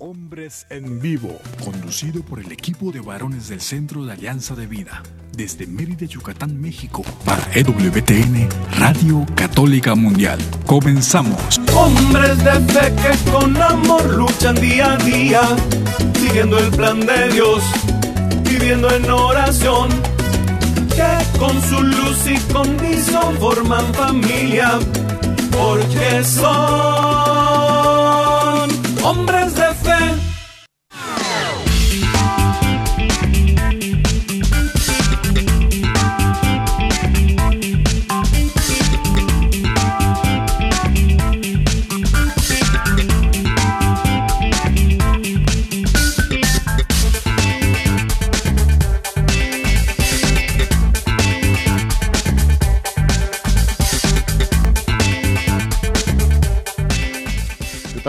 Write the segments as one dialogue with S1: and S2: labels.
S1: Hombres en Vivo, conducido por el equipo de varones del Centro de Alianza de Vida, desde Mérida, Yucatán, México, para EWTN, Radio Católica Mundial. Comenzamos.
S2: Hombres de fe que con amor luchan día a día, siguiendo el plan de Dios, viviendo en oración, que con su luz y condición forman familia, porque son hombres de Amen.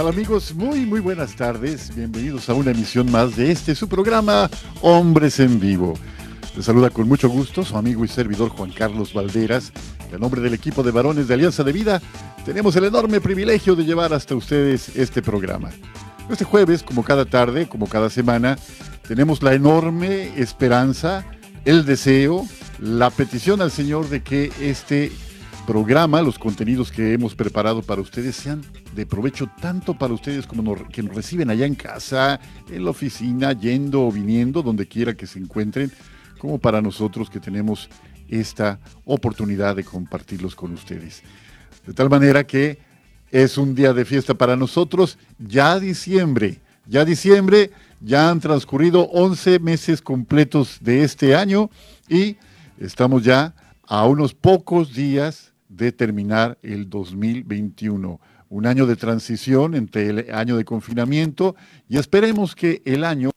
S3: Amigos? Muy, muy buenas tardes. Bienvenidos a una emisión más de este, su programa Hombres en Vivo. Les saluda con mucho gusto su amigo y servidor Juan Carlos Valderas. En nombre del equipo de varones de Alianza de Vida, tenemos el enorme privilegio de llevar hasta ustedes este programa. Este jueves, como cada tarde, como cada semana, tenemos la enorme esperanza, el deseo, la petición al Señor de que este programa, los contenidos que hemos preparado para ustedes sean de provecho tanto para ustedes como que nos reciben allá en casa, en la oficina, yendo o viniendo, donde quiera que se encuentren, como para nosotros que tenemos esta oportunidad de compartirlos con ustedes. De tal manera que es un día de fiesta para nosotros, ya diciembre, ya diciembre, ya han transcurrido 11 meses completos de este año y estamos ya a unos pocos días de terminar el 2021. Un año de transición entre el año de confinamiento y esperemos que el año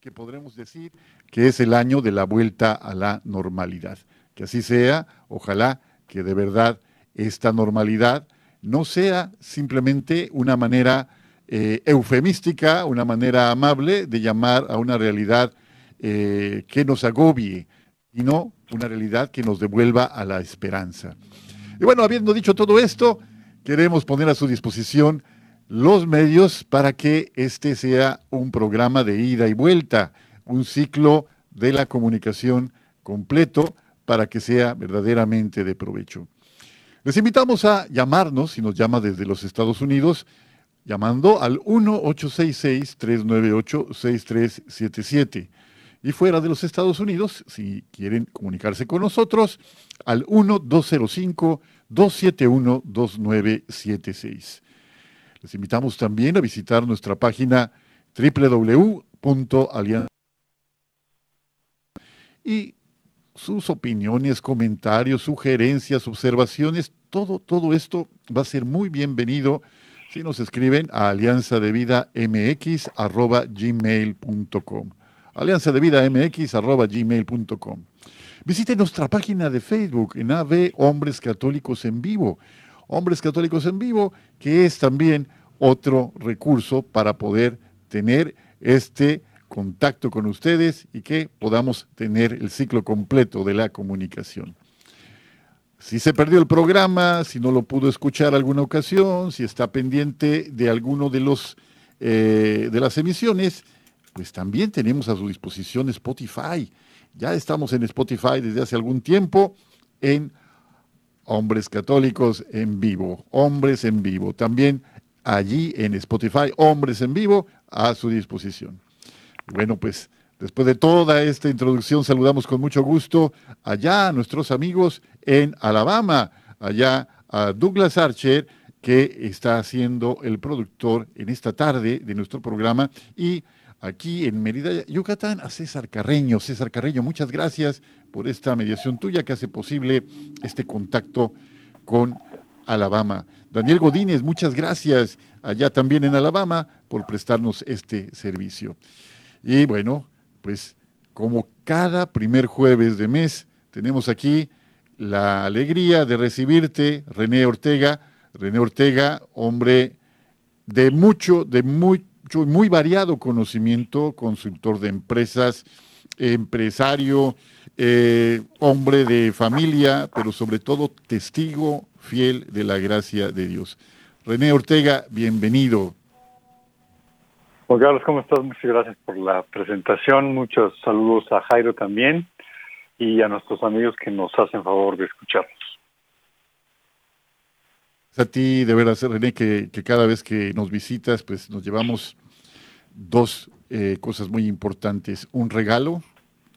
S3: que podremos decir que es el año de la vuelta a la normalidad. Que así sea, ojalá que de verdad esta normalidad no sea simplemente una manera eh, eufemística, una manera amable de llamar a una realidad eh, que nos agobie, sino una realidad que nos devuelva a la esperanza. Y bueno, habiendo dicho todo esto, queremos poner a su disposición los medios para que este sea un programa de ida y vuelta, un ciclo de la comunicación completo para que sea verdaderamente de provecho. Les invitamos a llamarnos, si nos llama desde los Estados Unidos, llamando al 1-866-398-6377. Y fuera de los Estados Unidos, si quieren comunicarse con nosotros, al 1-205-271-2976. Les invitamos también a visitar nuestra página www.alianza y sus opiniones, comentarios, sugerencias, observaciones, todo, todo esto va a ser muy bienvenido si nos escriben a alianza de mx alianza de vida mx arroba gmail.com. Visite nuestra página de Facebook en AV Hombres Católicos en Vivo. Hombres Católicos en Vivo, que es también otro recurso para poder tener este contacto con ustedes y que podamos tener el ciclo completo de la comunicación. Si se perdió el programa, si no lo pudo escuchar alguna ocasión, si está pendiente de alguno de los eh, de las emisiones, pues también tenemos a su disposición Spotify. Ya estamos en Spotify desde hace algún tiempo en Hombres Católicos en Vivo, Hombres en Vivo. También allí en Spotify, Hombres en Vivo, a su disposición. Bueno, pues después de toda esta introducción, saludamos con mucho gusto allá a nuestros amigos en Alabama, allá a Douglas Archer, que está siendo el productor en esta tarde de nuestro programa, y aquí en Mérida, Yucatán, a César Carreño. César Carreño, muchas gracias por esta mediación tuya que hace posible este contacto con Alabama. Daniel Godínez, muchas gracias allá también en Alabama por prestarnos este servicio. Y bueno, pues como cada primer jueves de mes, tenemos aquí la alegría de recibirte, René Ortega. René Ortega, hombre de mucho, de muy muy variado conocimiento, consultor de empresas, empresario, eh, hombre de familia, pero sobre todo testigo fiel de la gracia de Dios. René Ortega, bienvenido.
S4: Juan Carlos, ¿cómo estás? Muchas gracias por la presentación. Muchos saludos a Jairo también y a nuestros amigos que nos hacen favor de escucharnos.
S3: A ti, de veras, René, que, que cada vez que nos visitas, pues nos llevamos dos eh, cosas muy importantes. Un regalo,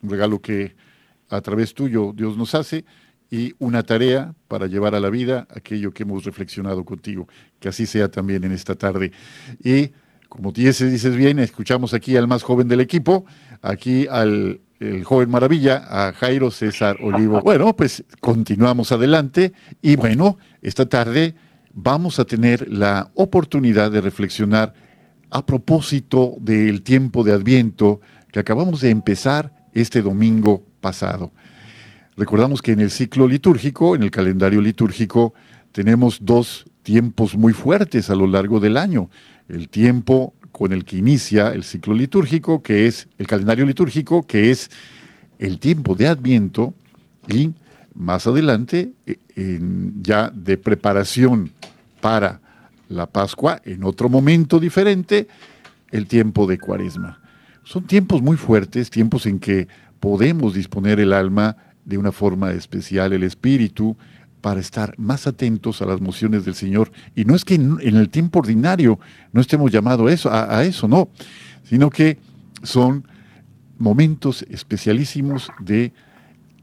S3: un regalo que a través tuyo Dios nos hace, y una tarea para llevar a la vida aquello que hemos reflexionado contigo. Que así sea también en esta tarde. Y como dices, dices bien, escuchamos aquí al más joven del equipo, aquí al el joven maravilla, a Jairo César Olivo. Bueno, pues continuamos adelante y bueno, esta tarde vamos a tener la oportunidad de reflexionar a propósito del tiempo de Adviento que acabamos de empezar este domingo pasado. Recordamos que en el ciclo litúrgico, en el calendario litúrgico, tenemos dos tiempos muy fuertes a lo largo del año. El tiempo con el que inicia el ciclo litúrgico, que es el calendario litúrgico, que es el tiempo de Adviento, y más adelante, eh, ya de preparación para la Pascua, en otro momento diferente, el tiempo de Cuaresma. Son tiempos muy fuertes, tiempos en que podemos disponer el alma de una forma especial, el espíritu, para estar más atentos a las mociones del Señor. Y no es que en, el tiempo ordinario no estemos llamados a eso, a eso, no, sino que son momentos especialísimos de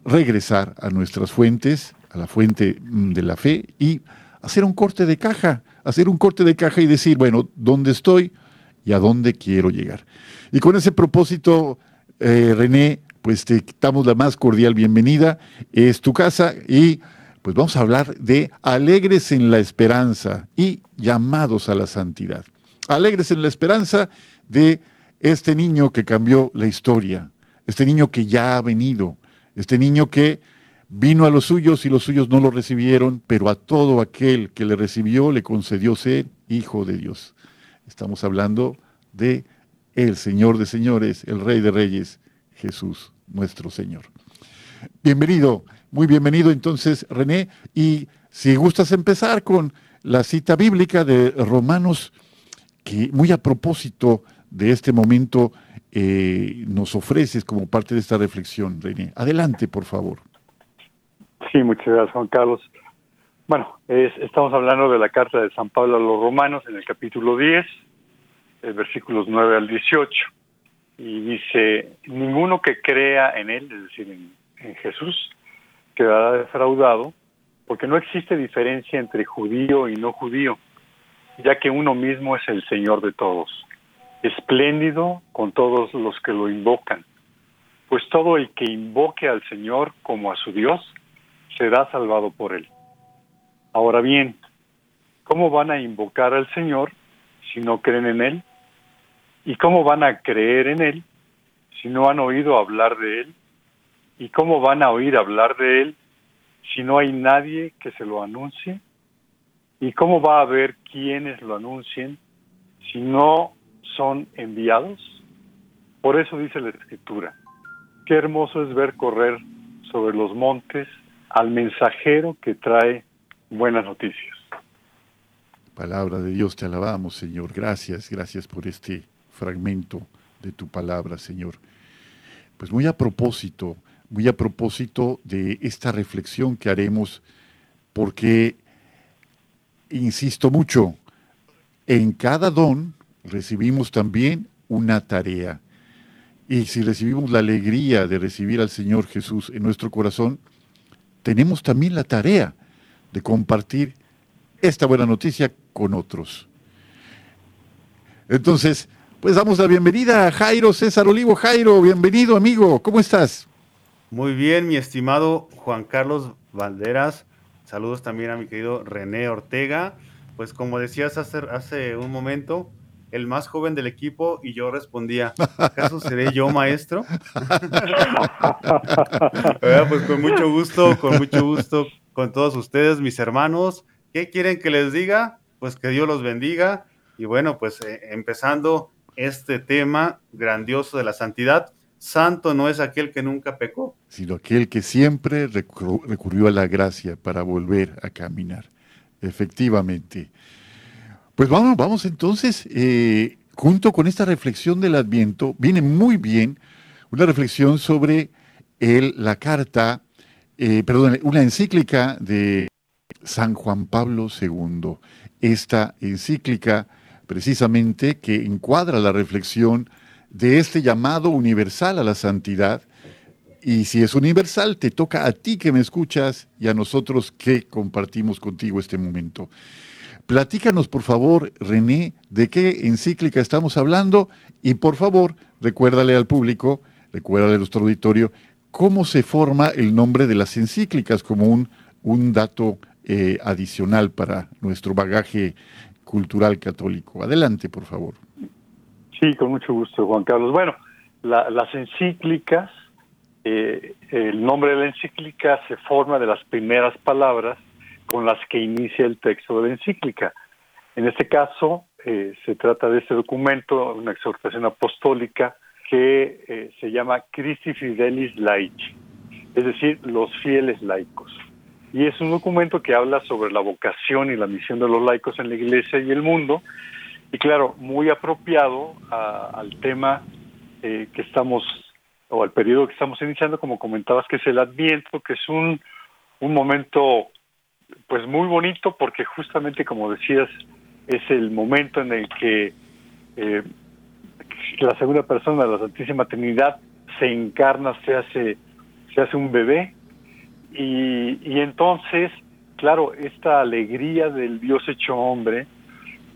S3: regresar a nuestras fuentes, a la fuente mm, de la fe y hacer un corte de caja, hacer un corte de caja y decir, bueno, ¿dónde estoy y a dónde quiero llegar? Y con ese propósito, eh, René, pues te damos la más cordial bienvenida. Es tu casa y pues vamos a hablar de alegres en la esperanza y llamados a la santidad. Alegres en la esperanza de este niño que cambió la historia, este niño que ya ha venido, este niño que Vino a los suyos y los suyos no lo recibieron, pero a todo aquel que le recibió le concedió ser hijo de Dios. Estamos hablando de el Señor de señores, el Rey de reyes, Jesús, nuestro Señor. Bienvenido, muy bienvenido entonces René, y si gustas empezar con la cita bíblica de Romanos, que muy a propósito de este momento eh, nos ofreces como parte de esta reflexión, René. Adelante, por favor.
S4: Sí, muchas gracias, Juan Carlos. Bueno, estamos hablando de la carta de San Pablo a los romanos en el capítulo 10, versículos 9 al 18. Y dice, ninguno que crea en Él, es decir, en Jesús, quedará defraudado, porque no existe diferencia entre judío y no judío, ya que uno mismo es el Señor de todos, espléndido con todos los que lo invocan. Pues todo el que invoque al Señor como a su Dios, será salvado por él. Ahora bien, ¿cómo van a invocar al Señor si no creen en Él? ¿Y cómo van a creer en Él si no han oído hablar de Él? ¿Y cómo van a oír hablar de Él si no hay nadie que se lo anuncie? ¿Y cómo va a haber quienes lo anuncien si no son enviados? Por eso dice la Escritura, qué hermoso es ver correr sobre los montes al mensajero que trae buenas noticias.
S3: Palabra de Dios, te alabamos, Señor. Gracias, gracias por este fragmento de tu palabra, Señor. Pues muy a propósito, muy a propósito de esta reflexión que haremos, porque, insisto mucho, en cada don recibimos también una tarea. Y si recibimos la alegría de recibir al Señor Jesús en nuestro corazón, tenemos también la tarea de compartir esta buena noticia con otros. Entonces, pues damos la bienvenida a Jairo César Olivo. Jairo, bienvenido amigo, ¿cómo estás?
S5: Muy bien, mi estimado Juan Carlos Valderas. Saludos también a mi querido René Ortega. Pues como decías hace, un momento, el más joven del equipo y yo respondía, ¿acaso seré yo maestro? pues con mucho gusto, con mucho gusto con todos ustedes, mis hermanos. ¿Qué quieren que les diga? Pues que Dios los bendiga. Y bueno, pues eh, empezando este tema grandioso de la santidad, santo no es aquel que nunca pecó,
S3: sino aquel que siempre recurrió a la gracia para volver a caminar. Efectivamente. Pues vamos, vamos entonces, eh, junto con esta reflexión del Adviento, viene muy bien una reflexión sobre la carta, eh, perdón, una encíclica de San Juan Pablo II. Esta encíclica, precisamente, que encuadra la reflexión de este llamado universal a la santidad. Y si es universal, te toca a ti que me escuchas y a nosotros que compartimos contigo este momento. Platícanos, por favor, René, de qué encíclica estamos hablando y, por favor, recuérdale al público, recuérdale a nuestro auditorio, cómo se forma el nombre de las encíclicas como un, un dato eh, adicional para nuestro bagaje cultural católico. Adelante, por favor.
S4: Sí, con mucho gusto, Juan Carlos. Bueno, las encíclicas, eh, el nombre de la encíclica se forma de las primeras palabras con las que inicia el texto de la encíclica. En este caso, eh, se trata de este documento, una exhortación apostólica que eh, se llama Christi Fidelis Laici, es decir, los fieles laicos. Y es un documento que habla sobre la vocación y la misión de los laicos en la iglesia y el mundo, y claro, muy apropiado al tema eh, que estamos, o al periodo que estamos iniciando, como comentabas, que es el Adviento, que es un, un momento pues muy bonito porque justamente como decías, es el momento en el que eh, la segunda persona la Santísima Trinidad se encarna, se hace, se hace un bebé. Y entonces, claro, esta alegría del Dios hecho hombre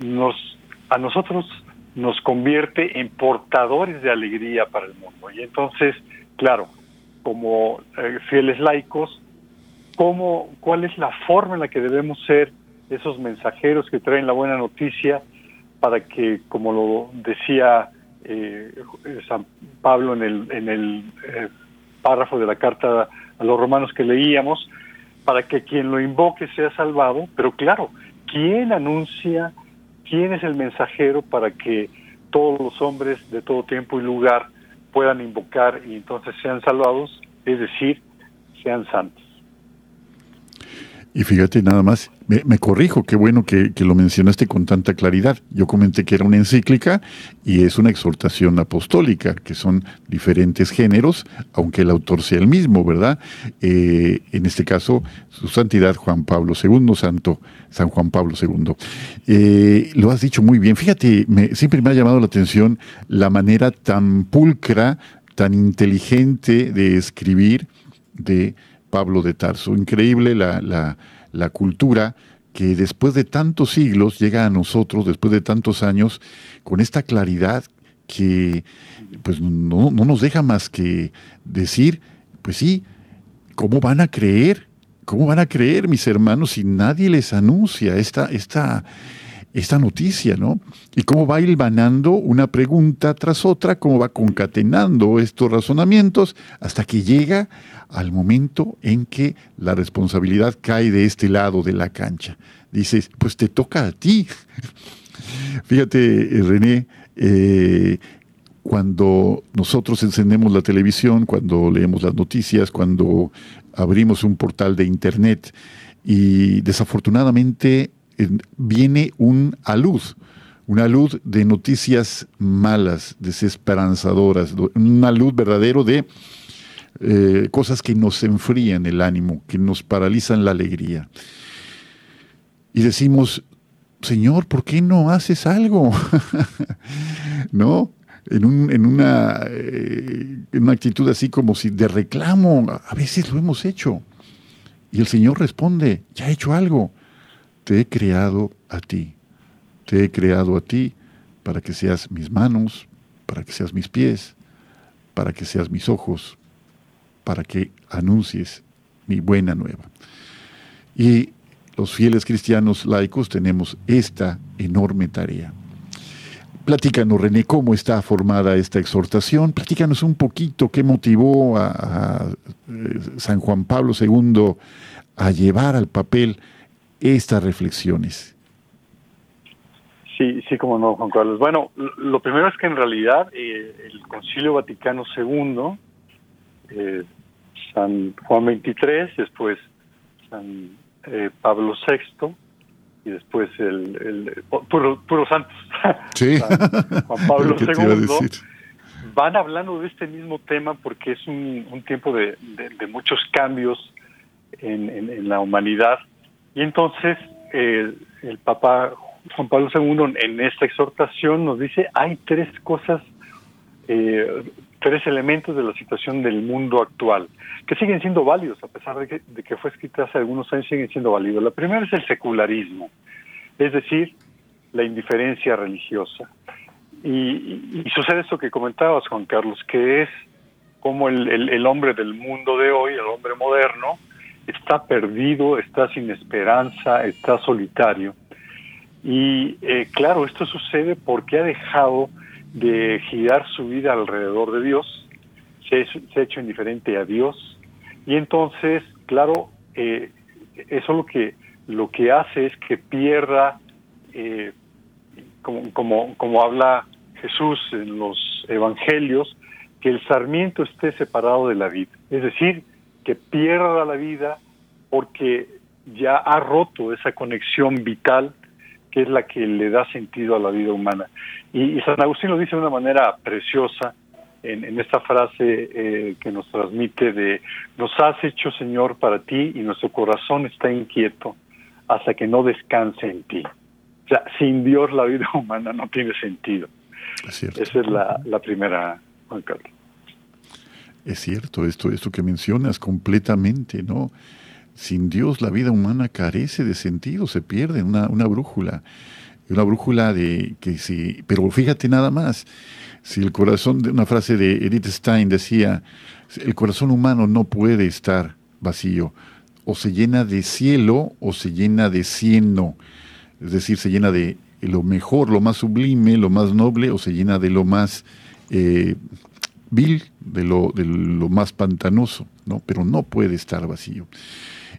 S4: nos a nosotros nos convierte en portadores de alegría para el mundo. Y entonces, claro, como eh, fieles laicos, ¿cómo, ¿cuál es la forma en la que debemos ser esos mensajeros que traen la buena noticia para que, como lo decía eh, San Pablo en el, en el eh, párrafo de la carta a los romanos que leíamos, para que quien lo invoque sea salvado, pero claro, ¿quién anuncia quién es el mensajero para que todos los hombres de todo tiempo y lugar puedan invocar y entonces sean salvados, es decir, sean santos.
S3: Y fíjate nada más, me, corrijo, qué bueno que, lo mencionaste con tanta claridad. Yo comenté que era una encíclica y es una exhortación apostólica, que son diferentes géneros, aunque el autor sea el mismo, ¿verdad? Eh, en este caso, su santidad Juan Pablo II, Santo San Juan Pablo II. Eh, lo has dicho muy bien. Fíjate, siempre me ha llamado la atención la manera tan pulcra, tan inteligente de escribir de Pablo de Tarso. Increíble la, la, cultura que después de tantos siglos llega a nosotros, después de tantos años, con esta claridad que pues no, nos deja más que decir, pues sí, ¿cómo van a creer? ¿Cómo van a creer mis hermanos si nadie les anuncia esta, esta, esta noticia, ¿no? Y cómo va hilvanando una pregunta tras otra, cómo va concatenando estos razonamientos hasta que llega al momento en que la responsabilidad cae de este lado de la cancha. Dices, pues te toca a ti. Fíjate, eh, René, eh, cuando nosotros encendemos la televisión, cuando leemos las noticias, cuando abrimos un portal de internet y desafortunadamente viene un luz, una luz de noticias malas, desesperanzadoras, una luz verdadero de eh, cosas que nos enfrían el ánimo, que nos paralizan la alegría. Y decimos, Señor, ¿por qué no haces algo? ¿No? En, un, en, una, eh, una actitud así como si de reclamo, a veces lo hemos hecho. Y el Señor responde, ya he hecho algo, te he creado a ti, te he creado a ti para que seas mis manos, para que seas mis pies, para que seas mis ojos, para que anuncies mi buena nueva. Y los fieles cristianos laicos tenemos esta enorme tarea. Platícanos, René, cómo está formada esta exhortación. Platícanos un poquito qué motivó a, eh, San Juan Pablo II a llevar al papel estas reflexiones.
S4: Sí, sí, como no, Juan Carlos. Bueno, lo primero es que en realidad eh, el Concilio Vaticano II eh, San Juan XXIII, después San eh, Pablo VI, y después el, el puro, santos,
S3: sí.
S4: Juan Pablo II, van hablando de este mismo tema porque es un, tiempo de, muchos cambios en, la humanidad. Y entonces el Papa Juan Pablo II en esta exhortación nos dice hay tres cosas, eh, tres elementos de la situación del mundo actual que siguen siendo válidos, a pesar de que, fue escrita hace algunos años, siguen siendo válidos. La primera es el secularismo, es decir, la indiferencia religiosa. Y, sucede esto que comentabas, Juan Carlos, que es como el, hombre del mundo de hoy, el hombre moderno, está perdido, está sin esperanza, está solitario. Y eh, claro, esto sucede porque ha dejado de girar su vida alrededor de Dios, se, ha hecho indiferente a Dios, y entonces, claro, eh, eso lo que, lo que hace es que pierda, eh, como, como, como habla Jesús en los evangelios, que el sarmiento esté separado de la vida. Es decir, que pierda la vida porque ya ha roto esa conexión vital que es la que le da sentido a la vida humana. Y, San Agustín lo dice de una manera preciosa en, esta frase eh, que nos transmite de, nos has hecho Señor para ti y nuestro corazón está inquieto hasta que no descanse en ti. O sea, sin Dios la vida humana no tiene sentido. Esa es la, primera, Juan Carlos.
S3: Es cierto, esto, esto que mencionas completamente, ¿no? Sin Dios la vida humana carece de sentido, se pierde una, una brújula. Una brújula de que sí, pero fíjate nada más, si el corazón, de una frase de Edith Stein decía, el corazón humano no puede estar vacío, o se llena de cielo o se llena de cieno, es decir, se llena de lo mejor, lo más sublime, lo más noble, o se llena de lo más eh, vil, de lo, de lo más pantanoso, ¿no? Pero no puede estar vacío.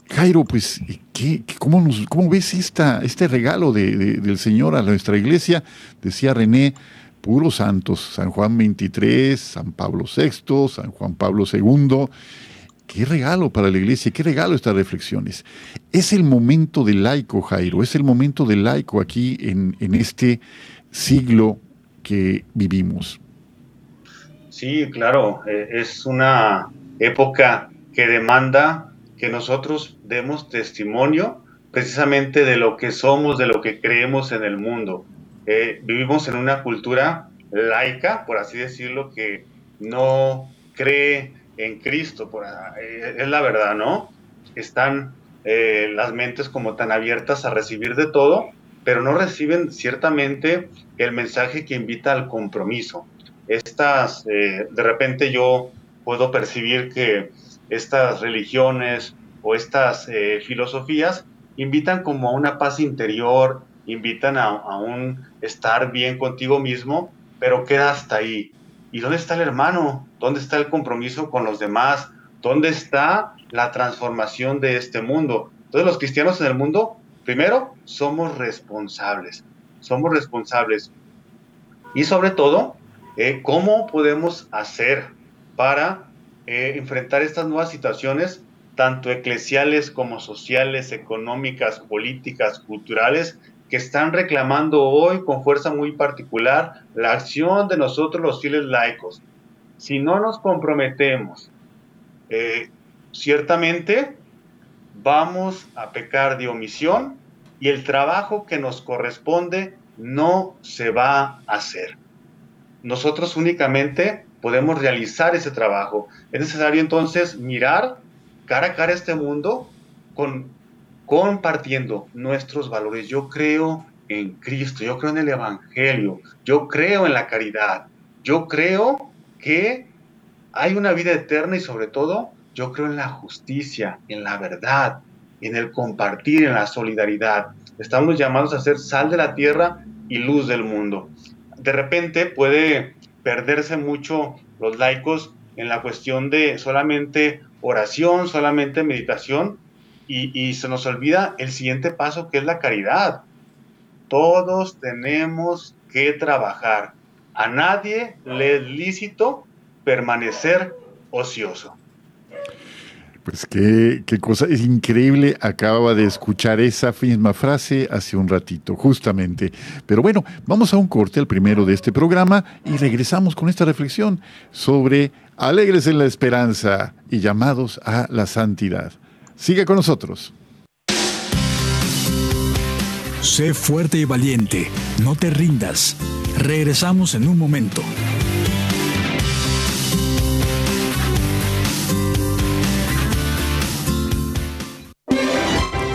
S3: Jairo, pues, ¿qué, cómo, nos, ¿cómo ves esta, este regalo del Señor a nuestra iglesia? Decía René, puros santos, San Juan 23, San Pablo VI, San Juan Pablo II. Qué regalo para la iglesia, qué regalo estas reflexiones. Es el momento del laico, Jairo, es el momento del laico aquí en, en este siglo que vivimos.
S5: Sí, claro, eh, es una época que demanda que nosotros demos testimonio precisamente de lo que somos, de lo que creemos en el mundo. Eh, vivimos en una cultura laica, por así decirlo, que no cree en Cristo, por, eh, es la verdad, ¿no? Están las mentes como tan abiertas a recibir de todo, pero no reciben ciertamente el mensaje que invita al compromiso. Estas, de repente yo puedo percibir que estas religiones o estas filosofías invitan como a una paz interior, invitan a, un estar bien contigo mismo, pero queda hasta ahí. ¿Y dónde está el hermano? ¿Dónde está el compromiso con los demás? ¿Dónde está la transformación de este mundo? Entonces los cristianos en el mundo, primero, somos responsables. Somos responsables. Y sobre todo, eh, ¿cómo podemos hacer para eh, enfrentar estas nuevas situaciones, tanto eclesiales como sociales, económicas, políticas, culturales, que están reclamando hoy con fuerza muy particular la acción de nosotros los fieles laicos. Si no nos comprometemos, eh, ciertamente vamos a pecar de omisión y el trabajo que nos corresponde no se va a hacer. Nosotros únicamente podemos realizar ese trabajo. Es necesario entonces mirar cara a cara este mundo con compartiendo nuestros valores. Yo creo en Cristo, yo creo en el Evangelio, yo creo en la caridad, yo creo que hay una vida eterna y sobre todo yo creo en la justicia, en la verdad, en el compartir, en la solidaridad. Estamos llamados a ser sal de la tierra y luz del mundo. De repente puede perderse mucho los laicos en la cuestión de solamente oración, solamente meditación, y, se nos olvida el siguiente paso que es la caridad. Todos tenemos que trabajar. A nadie le es lícito permanecer ocioso.
S3: Pues qué, qué cosa, es increíble, acababa de escuchar esa misma frase hace un ratito, justamente. Pero bueno, vamos a un corte, al primero de este programa, y regresamos con esta reflexión sobre alegres en la esperanza y llamados a la santidad. Sigue con nosotros.
S1: Sé fuerte y valiente, no te rindas. Regresamos en un momento.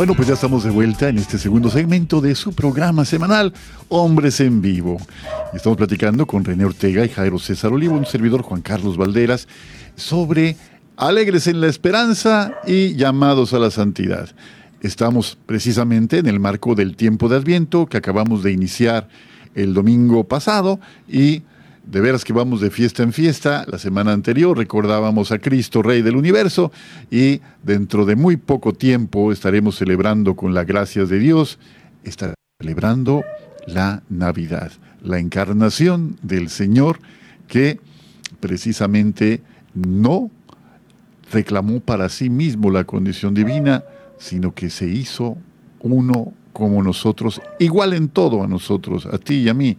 S3: Bueno, pues ya estamos de vuelta en este segundo segmento de su programa semanal Hombres en Vivo. Estamos platicando con René Ortega y Jairo César Olivo, un servidor Juan Carlos Valderas, sobre alegres en la esperanza y llamados a la santidad. Estamos precisamente en el marco del tiempo de Adviento que acabamos de iniciar el domingo pasado y de veras que vamos de fiesta en fiesta. La semana anterior recordábamos a Cristo, Rey del Universo, y dentro de muy poco tiempo estaremos celebrando con la gracia de Dios, estaremos celebrando la Navidad, la encarnación del Señor que precisamente no reclamó para sí mismo la condición divina, sino que se hizo uno como nosotros, igual en todo a nosotros, a ti y a mí,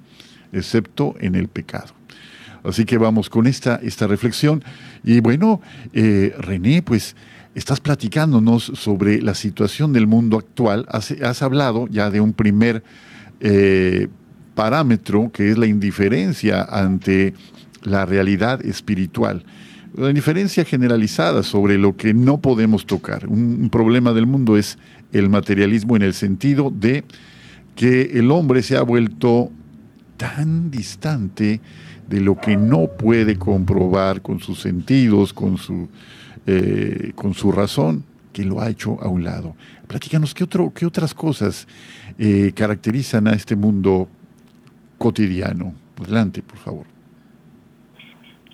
S3: excepto en el pecado. Así que vamos con esta, esta reflexión. Y bueno, eh, René, pues estás platicándonos sobre la situación del mundo actual. Has, hablado ya de un primer eh, parámetro que es la indiferencia ante la realidad espiritual. La indiferencia generalizada sobre lo que no podemos tocar. Un problema del mundo es el materialismo en el sentido de que el hombre se ha vuelto tan distante de lo que no puede comprobar con sus sentidos, con su, eh, con su razón, que lo ha hecho a un lado. Platícanos, ¿qué, otro, qué otras cosas eh, caracterizan a este mundo cotidiano? Adelante, por favor.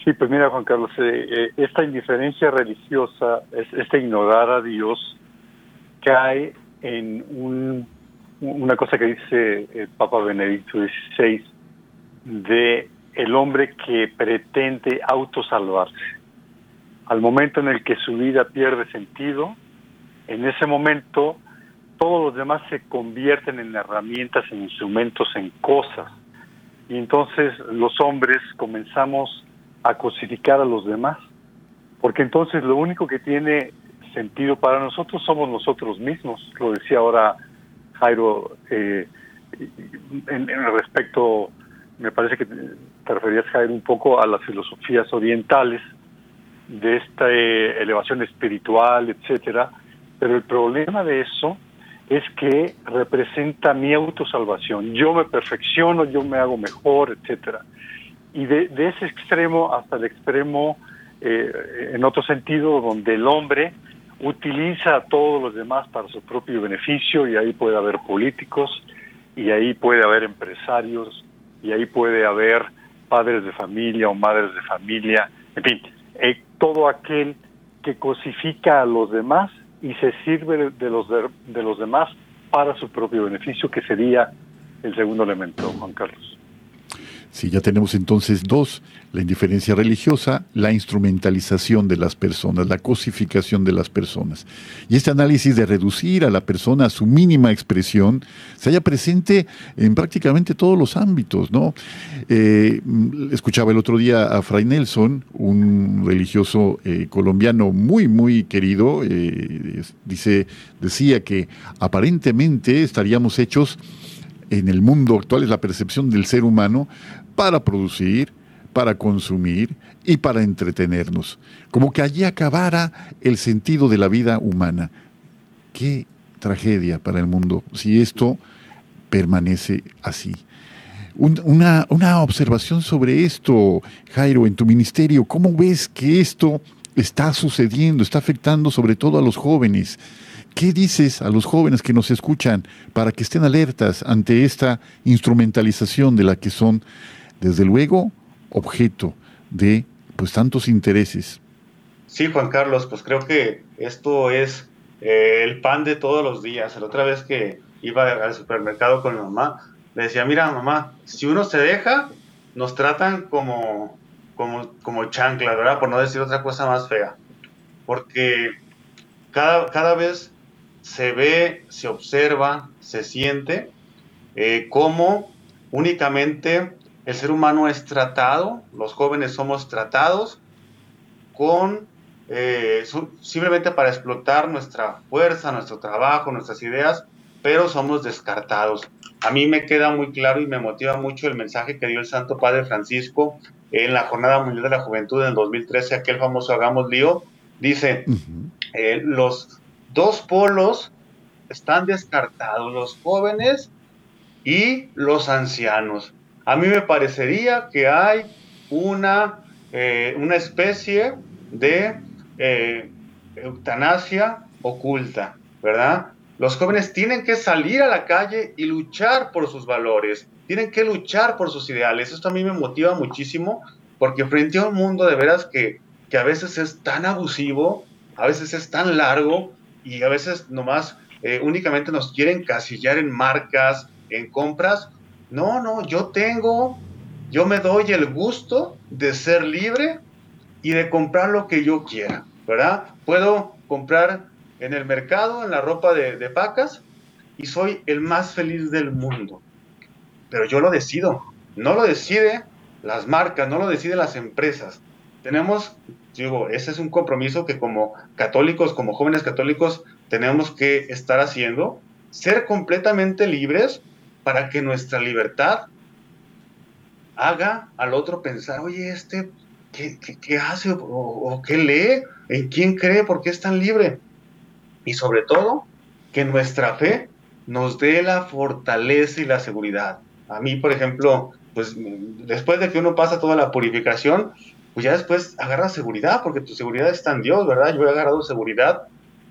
S4: Sí, pues mira, Juan Carlos, eh, esta indiferencia religiosa, este ignorar a Dios, cae en un, una cosa que dice el Papa Benedicto XVI, de el hombre que pretende autosalvarse. Al momento en el que su vida pierde sentido, en ese momento todos los demás se convierten en herramientas, en instrumentos, en cosas. Y entonces los hombres comenzamos a cosificar a los demás, porque entonces lo único que tiene sentido para nosotros somos nosotros mismos. Lo decía ahora Jairo eh, en, en respecto me parece que te referías, Jair, un poco a las filosofías orientales de esta eh, elevación espiritual, etcétera, pero el problema de eso es que representa mi autosalvación. Yo me perfecciono, yo me hago mejor, etcétera. Y de, ese extremo hasta el extremo, eh, en otro sentido, donde el hombre utiliza a todos los demás para su propio beneficio, y ahí puede haber políticos, y ahí puede haber empresarios, y ahí puede haber padres de familia o madres de familia, en fin, eh, todo aquel que cosifica a los demás y se sirve de los de, los demás para su propio beneficio, que sería el segundo elemento, Juan Carlos.
S3: Sí, ya tenemos entonces dos, la indiferencia religiosa, la instrumentalización de las personas, la cosificación de las personas. Y este análisis de reducir a la persona a su mínima expresión se halla presente en prácticamente todos los ámbitos, ¿no? Eh, escuchaba el otro día a Fray Nelson, un religioso eh, colombiano muy, muy querido, eh, dice, decía que aparentemente estaríamos hechos en el mundo actual es la percepción del ser humano para producir, para consumir y para entretenernos. Como que allí acabara el sentido de la vida humana. Qué tragedia para el mundo si esto permanece así. una, una observación sobre esto, Jairo, en tu ministerio. ¿Cómo ves que esto está sucediendo, está afectando sobre todo a los jóvenes? ¿Qué dices a los jóvenes que nos escuchan para que estén alertas ante esta instrumentalización de la que son, desde luego, objeto de pues tantos intereses?
S5: Sí, Juan Carlos, pues creo que esto es eh, el pan de todos los días. La otra vez que iba al supermercado con mi mamá, le decía, mira mamá, si uno se deja, nos tratan como, como, como chancla, ¿verdad? Por no decir otra cosa más fea. Porque cada, cada vez se ve, se observa, se siente eh, cómo únicamente el ser humano es tratado, los jóvenes somos tratados con eh, simplemente para explotar nuestra fuerza, nuestro trabajo, nuestras ideas, pero somos descartados. A mí me queda muy claro y me motiva mucho el mensaje que dio el Santo Padre Francisco en la Jornada Mundial de la Juventud en 2013, aquel famoso Hagamos Lío. Dice, eh, los dos polos están descartados, los jóvenes y los ancianos. A mí me parecería que hay una, eh, una especie de eh, eutanasia oculta, ¿verdad? Los jóvenes tienen que salir a la calle y luchar por sus valores, tienen que luchar por sus ideales. Esto a mí me motiva muchísimo porque frente a un mundo de veras que, que a veces es tan abusivo, a veces es tan largo, y a veces nomás eh, únicamente nos quieren casillar en marcas, en compras. No, no, yo tengo, yo me doy el gusto de ser libre y de comprar lo que yo quiera, ¿verdad? Puedo comprar en el mercado, en la ropa de, de pacas, y soy el más feliz del mundo. Pero yo lo decido, no lo decide las marcas, no lo deciden las empresas. Tenemos digo, ese es un compromiso que como católicos, como jóvenes católicos, tenemos que estar haciendo, ser completamente libres para que nuestra libertad haga al otro pensar, oye, este, ¿qué, hace o, qué lee? ¿En quién cree? ¿Por qué es tan libre? Y sobre todo, que nuestra fe nos dé la fortaleza y la seguridad. A mí, por ejemplo, pues después de que uno pasa toda la purificación, pues ya después agarras seguridad, porque tu seguridad está en Dios, ¿verdad? Yo he agarrado seguridad.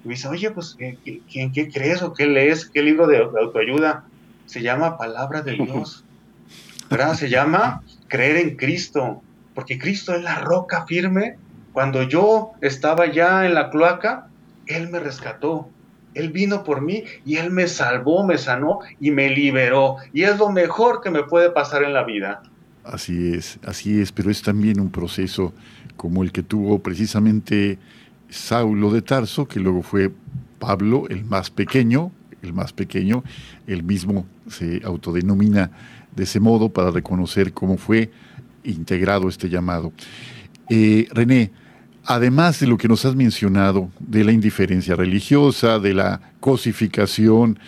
S5: Y me dice, oye, pues, ¿en qué, crees o qué lees? ¿Qué libro de, autoayuda? Se llama Palabra de Dios, ¿verdad? Se llama Creer en Cristo, porque Cristo es la roca firme. Cuando yo estaba ya en la cloaca, Él me rescató. Él vino por mí y Él me salvó, me sanó y me liberó. Y es lo mejor que me puede pasar en la vida.
S3: Así es, así es, pero es también un proceso como el que tuvo precisamente Saulo de Tarso, que luego fue Pablo, el más pequeño, el más pequeño, él mismo se autodenomina de ese modo para reconocer cómo fue integrado este llamado. Eh, René, además de lo que nos has mencionado, de la indiferencia religiosa, de la cosificación,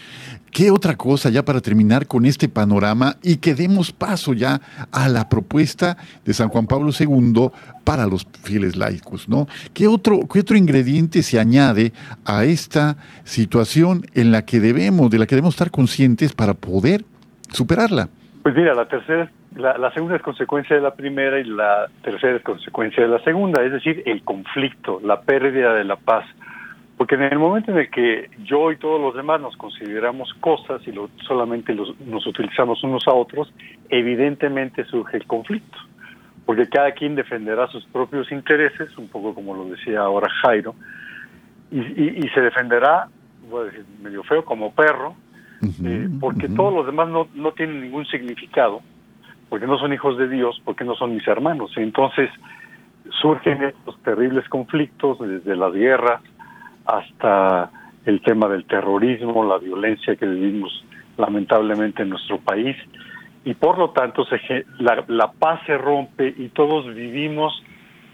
S3: ¿Qué otra cosa ya para terminar con este panorama y que demos paso ya a la propuesta de San Juan Pablo II para los fieles laicos, ¿no? ¿Qué otro, qué otro ingrediente se añade a esta situación en la que debemos, de la que debemos estar conscientes para poder superarla?
S4: Pues mira, la tercera, la, la segunda es consecuencia de la primera y la tercera es consecuencia de la segunda, es decir, el conflicto, la pérdida de la paz porque en el momento en el que yo y todos los demás nos consideramos cosas y solamente nos utilizamos unos a otros, evidentemente surge el conflicto. Porque cada quien defenderá sus propios intereses, un poco como lo decía ahora Jairo, y, se defenderá, voy a decir medio feo, como perro, eh, porque todos los demás no, no tienen ningún significado, porque no son hijos de Dios, porque no son mis hermanos. Entonces surgen estos terribles conflictos, desde las guerras hasta el tema del terrorismo, la violencia que vivimos lamentablemente en nuestro país, y por lo tanto se, la, la paz se rompe y todos vivimos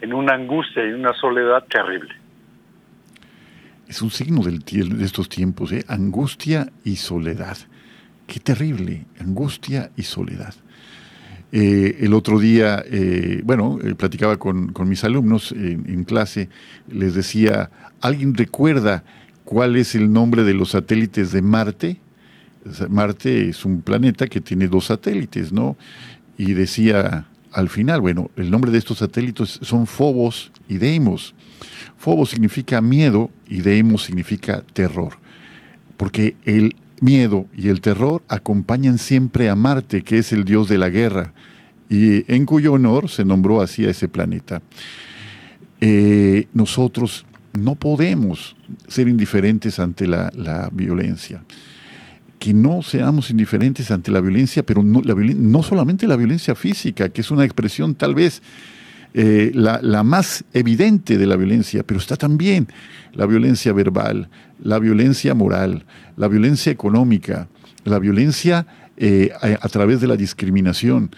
S4: en una angustia y una soledad terrible.
S3: Es un signo del, de estos tiempos, ¿eh? angustia y soledad. Qué terrible, angustia y soledad. Eh, el otro día, eh, bueno, eh, platicaba con, con, mis alumnos en, clase, les decía, ¿alguien recuerda cuál es el nombre de los satélites de Marte? Marte es un planeta que tiene dos satélites, ¿no? Y decía al final, bueno, el nombre de estos satélites son Phobos y Deimos. Phobos significa miedo y Deimos significa terror, porque el miedo y el terror acompañan siempre a Marte, que es el dios de la guerra, y en cuyo honor se nombró así a ese planeta. Eh, nosotros no podemos ser indiferentes ante la, violencia. Que no seamos indiferentes ante la violencia, pero no, no solamente la violencia física, que es una expresión tal vez eh, la, la, más evidente de la violencia, pero está también la violencia verbal, la violencia moral, la violencia económica, la violencia eh, a, través de la discriminación.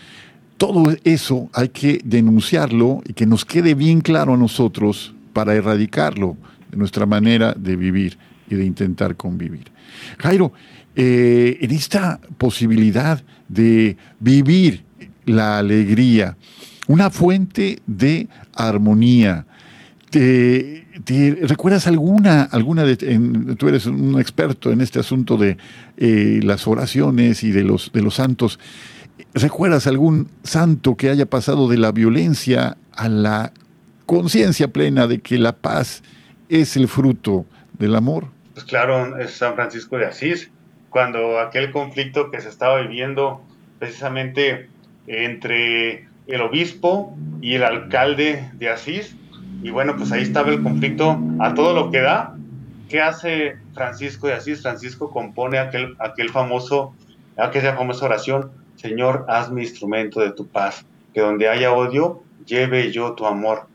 S3: Todo eso hay que denunciarlo y que nos quede bien claro a nosotros para erradicarlo de nuestra manera de vivir y de intentar convivir. Jairo, eh, en esta posibilidad de vivir la alegría, una fuente de armonía, te, recuerdas alguna, alguna de, tú eres un experto en este asunto de eh, las oraciones y de los, de los santos, ¿recuerdas algún santo que haya pasado de la violencia a la conciencia plena de que la paz es el fruto del amor?
S5: Pues claro, es San Francisco de Asís, cuando aquel conflicto que se estaba viviendo precisamente entre el obispo y el alcalde de Asís, y bueno, pues ahí estaba el conflicto a todo lo que da. ¿Qué hace Francisco de Asís? Francisco compone aquel, aquel famoso, aquella famosa oración, Señor, haz mi instrumento de tu paz, que donde haya odio, lleve yo tu amor,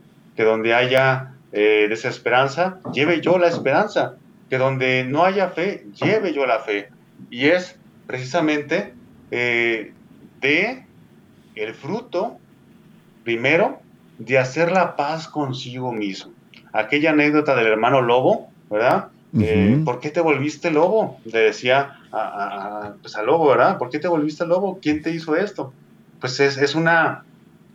S5: que donde haya eh, desesperanza, lleve yo la esperanza, que donde no haya fe, lleve yo la fe. Y es precisamente eh, de el fruto, primero, de hacer la paz consigo mismo. Aquella anécdota del hermano lobo, ¿verdad? Eh, ¿Por qué te volviste lobo? Le decía a, pues al lobo, ¿verdad? ¿Por qué te volviste lobo? ¿Quién te hizo esto? Pues es, es una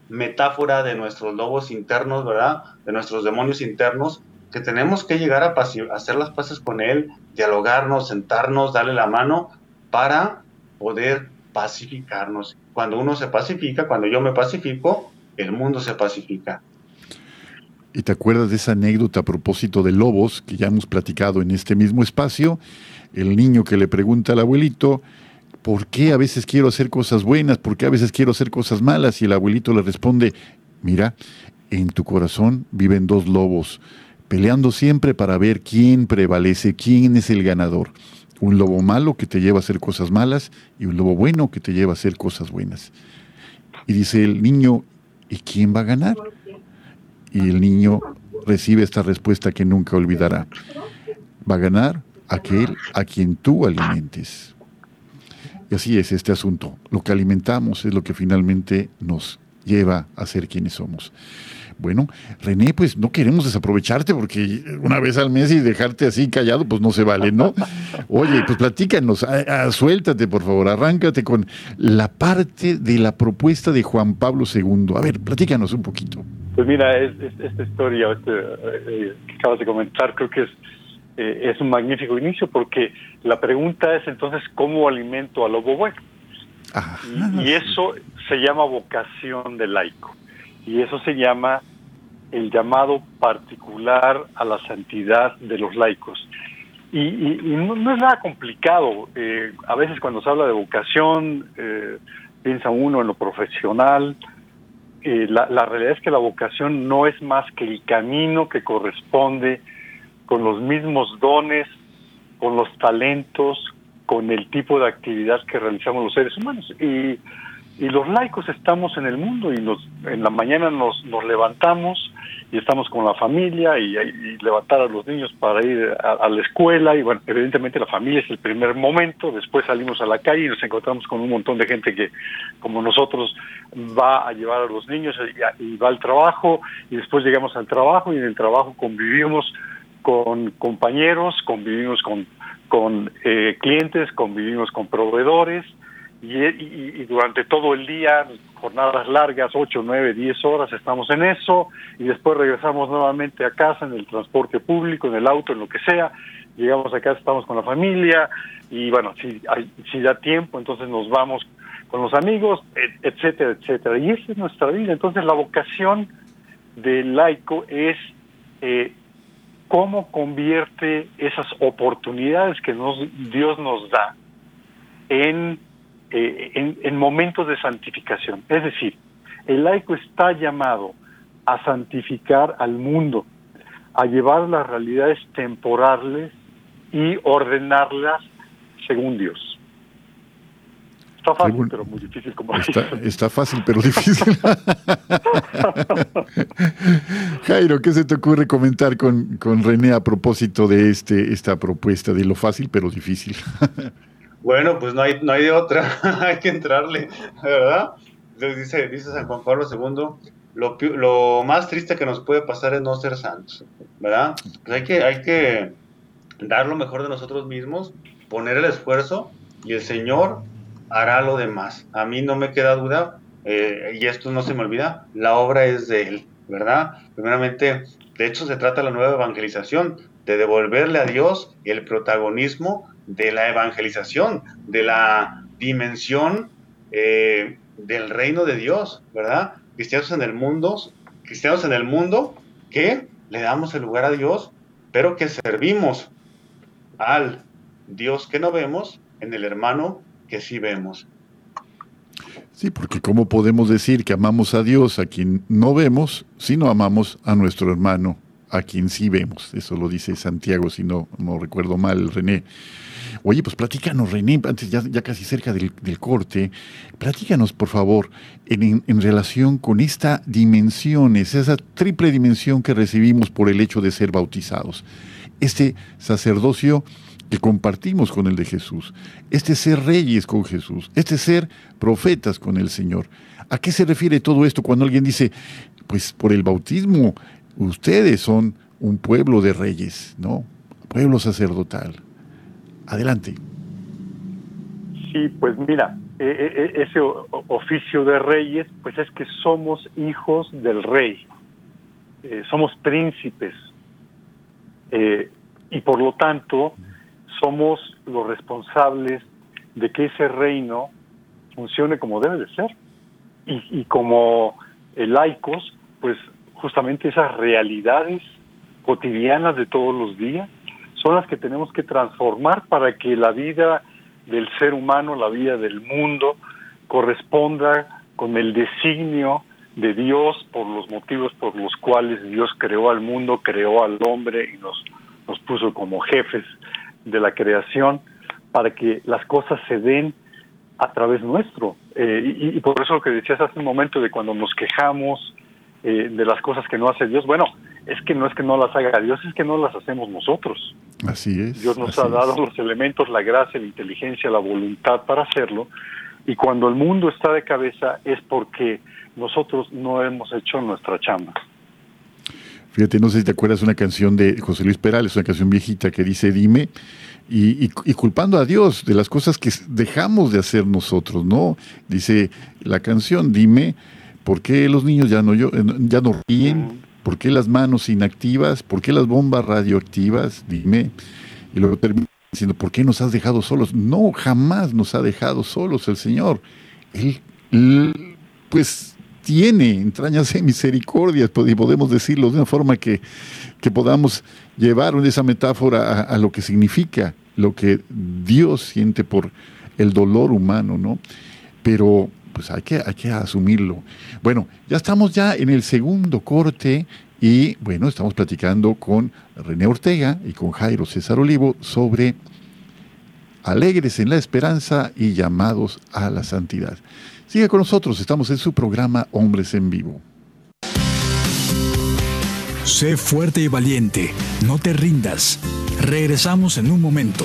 S5: metáfora de nuestros lobos internos, ¿verdad? De nuestros demonios internos, que tenemos que llegar a, hacer las paces con él, dialogarnos, sentarnos, darle la mano para poder pacificarnos. Cuando uno se pacifica, cuando yo me pacifico, el mundo se pacifica.
S3: ¿Y te acuerdas de esa anécdota a propósito de lobos que ya hemos platicado en este mismo espacio? El niño que le pregunta al abuelito, ¿por qué a veces quiero hacer cosas buenas? ¿Por qué a veces quiero hacer cosas malas? Y el abuelito le responde, mira, en tu corazón viven dos lobos, peleando siempre para ver quién prevalece, quién es el ganador. Un lobo malo que te lleva a hacer cosas malas y un lobo bueno que te lleva a hacer cosas buenas. Y dice el niño, ¿y quién va a ganar? Y el niño recibe esta respuesta que nunca olvidará. Va a ganar aquel a quien tú alimentes. Y así es este asunto. Lo que alimentamos es lo que finalmente nos lleva a ser quienes somos. Bueno, René, pues no queremos desaprovecharte porque una vez al mes y dejarte así callado, pues no se vale, ¿no? Oye, pues platícanos, suéltate por favor, arráncate con la parte de la propuesta de Juan Pablo II. A ver, platícanos un poquito.
S4: Pues mira, esta historia este, eh, que acabas de comentar creo que es, eh, es un magnífico inicio porque la pregunta es entonces, ¿cómo alimento al lobo bueno? y eso se llama vocación de laico y eso se llama el llamado particular a la santidad de los laicos. Y, no, es nada complicado. Eh, a veces cuando se habla de vocación, eh, piensa uno en lo profesional. La, la realidad es que la vocación no es más que el camino que corresponde con los mismos dones, con los talentos, con el tipo de actividad que realizamos los seres humanos. Y y los laicos estamos en el mundo y nos, en la mañana nos, nos levantamos y estamos con la familia y, levantar a los niños para ir a, la escuela y bueno, evidentemente la familia es el primer momento, después salimos a la calle y nos encontramos con un montón de gente que como nosotros va a llevar a los niños y, va al trabajo y después llegamos al trabajo y en el trabajo convivimos con compañeros, convivimos con, con eh, clientes, convivimos con proveedores, y, durante todo el día, jornadas largas, 8, 9, 10 horas, estamos en eso y después regresamos nuevamente a casa en el transporte público, en el auto, en lo que sea. Llegamos a casa, estamos con la familia y bueno, si, si da tiempo, entonces nos vamos con los amigos, etcétera, etcétera. Y esa es nuestra vida. Entonces la vocación del laico es eh, cómo convierte esas oportunidades que Dios nos da eh, en, momentos de santificación. Es decir, el laico está llamado a santificar al mundo, a llevar las realidades temporales y ordenarlas según Dios. Está fácil, pero muy difícil como
S3: está, está fácil, pero difícil. Jairo, ¿qué se te ocurre comentar con, con René a propósito de este esta propuesta de lo fácil pero difícil?
S5: Bueno, pues no hay, no hay de otra, hay que entrarle, ¿verdad? Dice, dice San Juan Pablo II, lo, lo, más triste que nos puede pasar es no ser santos, ¿verdad? Pues hay que, hay que dar lo mejor de nosotros mismos, poner el esfuerzo y el Señor hará lo demás. A mí no me queda duda, eh, y esto no se me olvida, la obra es de Él, ¿verdad? Primeramente, de hecho se trata la nueva evangelización, de devolverle a Dios el protagonismo de la evangelización, de la dimensión eh, del reino de Dios, ¿verdad? Cristianos en el mundo, cristianos en el mundo que le damos el lugar a Dios, pero que servimos al Dios que no vemos en el hermano que sí vemos.
S3: Sí, porque ¿cómo podemos decir que amamos a Dios a quien no vemos si no amamos a nuestro hermano a quien sí vemos? Eso lo dice Santiago, si no, no recuerdo mal, René. Oye, pues platícanos, René, antes ya, casi cerca del, corte, platícanos, por favor, en, en, relación con esta dimensión, esa triple dimensión que recibimos por el hecho de ser bautizados. Este sacerdocio que compartimos con el de Jesús, este ser reyes con Jesús, este ser profetas con el Señor. ¿A qué se refiere todo esto cuando alguien dice, pues por el bautismo, ustedes son un pueblo de reyes, ¿no? Pueblo sacerdotal. Adelante.
S4: Sí, pues mira, e, e, e, ese oficio de reyes, pues es que somos hijos del rey, eh, somos príncipes, eh, y por lo tanto somos los responsables de que ese reino funcione como debe de ser. Y, y como laicos, pues justamente esas realidades cotidianas de todos los días son las que tenemos que transformar para que la vida del ser humano, la vida del mundo, corresponda con el designio de Dios por los motivos por los cuales Dios creó al mundo, creó al hombre y nos, nos puso como jefes de la creación para que las cosas se den a través nuestro. Eh, y, por eso lo que decías hace un momento de cuando nos quejamos eh, de las cosas que no hace Dios, bueno, es que no es que no las haga Dios, es que no las hacemos nosotros.
S3: Así es.
S4: Dios nos ha dado los elementos, la gracia, la inteligencia, la voluntad para hacerlo. Y cuando el mundo está de cabeza es porque nosotros no hemos hecho nuestra chamba.
S3: Fíjate, no sé si te acuerdas una canción de José Luis Perales, una canción viejita que dice Dime, y, culpando a Dios de las cosas que dejamos de hacer nosotros, ¿no? Dice la canción, Dime, ¿por qué los niños ya no, yo, ya no ríen? ¿Por qué las manos inactivas? ¿Por qué las bombas radioactivas? Dime. Y luego termina diciendo, ¿por qué nos has dejado solos? No, jamás nos ha dejado solos el Señor. Él, pues, tiene entrañas de misericordia, podemos decirlo de una forma que, que podamos llevar esa metáfora a, a, lo que significa, lo que Dios siente por el dolor humano, ¿no? Pero pues hay que, hay que asumirlo. Bueno, ya estamos ya en el segundo corte y bueno, estamos platicando con René Ortega y con Jairo César Olivo sobre alegres en la esperanza y llamados a la santidad. Siga con nosotros, estamos en su programa Hombres en Vivo.
S1: Sé fuerte y valiente, no te rindas. Regresamos en un momento.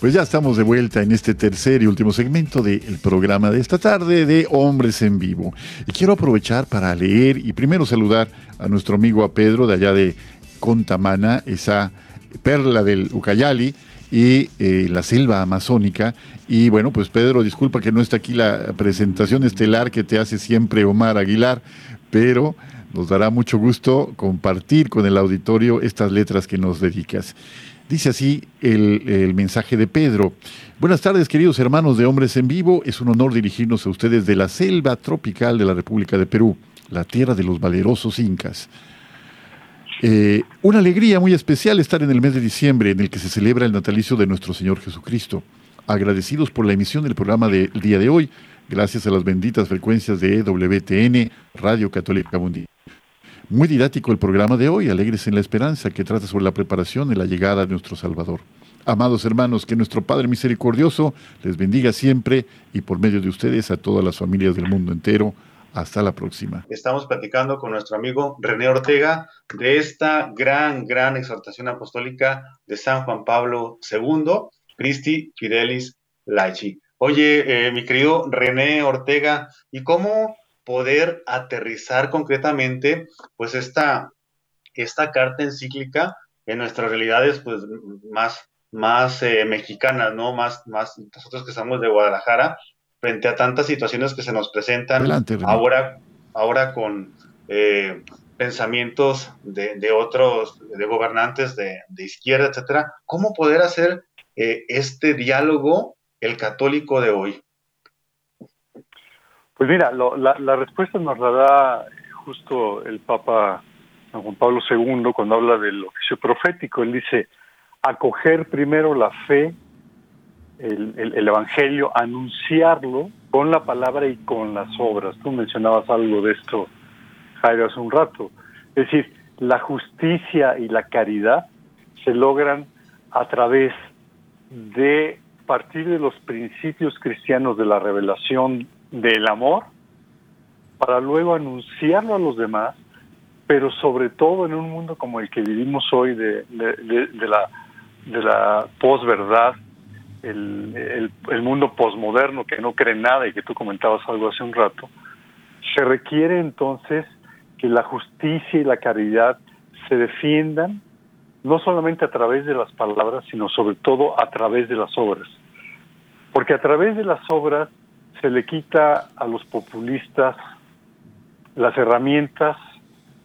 S3: Pues ya estamos de vuelta en este tercer y último segmento del programa de esta tarde de Hombres en Vivo. Y quiero aprovechar para leer y primero saludar a nuestro amigo a Pedro de allá de Contamana, esa perla del Ucayali y eh, la selva amazónica. Y bueno, pues Pedro, disculpa que no está aquí la presentación estelar que te hace siempre Omar Aguilar, pero nos dará mucho gusto compartir con el auditorio estas letras que nos dedicas. Dice así el, mensaje de Pedro. Buenas tardes, queridos hermanos de Hombres en Vivo. Es un honor dirigirnos a ustedes de la selva tropical de la República de Perú, la tierra de los valerosos incas. Eh, una alegría muy especial estar en el mes de diciembre en el que se celebra el natalicio de nuestro Señor Jesucristo. Agradecidos por la emisión del programa del día de hoy, gracias a las benditas frecuencias de WTN, Radio Católica Mundial. Muy didáctico el programa de hoy, Alegres en la Esperanza, que trata sobre la preparación y la llegada de nuestro Salvador. Amados hermanos, que nuestro Padre Misericordioso les bendiga siempre y por medio de ustedes a todas las familias del mundo entero. Hasta la próxima.
S5: Estamos platicando con nuestro amigo René Ortega de esta gran, gran exhortación apostólica de San Juan Pablo II, Christi Fidelis Laici. Oye, eh, mi querido René Ortega, ¿y cómo poder aterrizar concretamente pues esta, esta carta encíclica en nuestras realidades pues más, más eh, mexicanas, ¿no? Más, más nosotros que estamos de Guadalajara, frente a tantas situaciones que se nos presentan ahora, ahora con eh, pensamientos de, otros, de gobernantes de, izquierda, etcétera, ¿cómo poder hacer eh, este diálogo el católico de hoy?
S4: Pues mira, la, respuesta nos la da justo el Papa Juan Pablo II cuando habla del oficio profético. Él dice, acoger primero la fe, el, Evangelio, anunciarlo con la palabra y con las obras. Tú mencionabas algo de esto, Jairo, hace un rato. Es decir, la justicia y la caridad se logran a través de partir de los principios cristianos de la revelación del amor para luego anunciarlo a los demás, pero sobre todo en un mundo como el que vivimos hoy de, la, de posverdad, el, el, mundo posmoderno que no cree nada y que tú comentabas algo hace un rato, se requiere entonces que la justicia y la caridad se defiendan no solamente a través de las palabras, sino sobre todo a través de las obras. Porque a través de las obras se le quita a los populistas las herramientas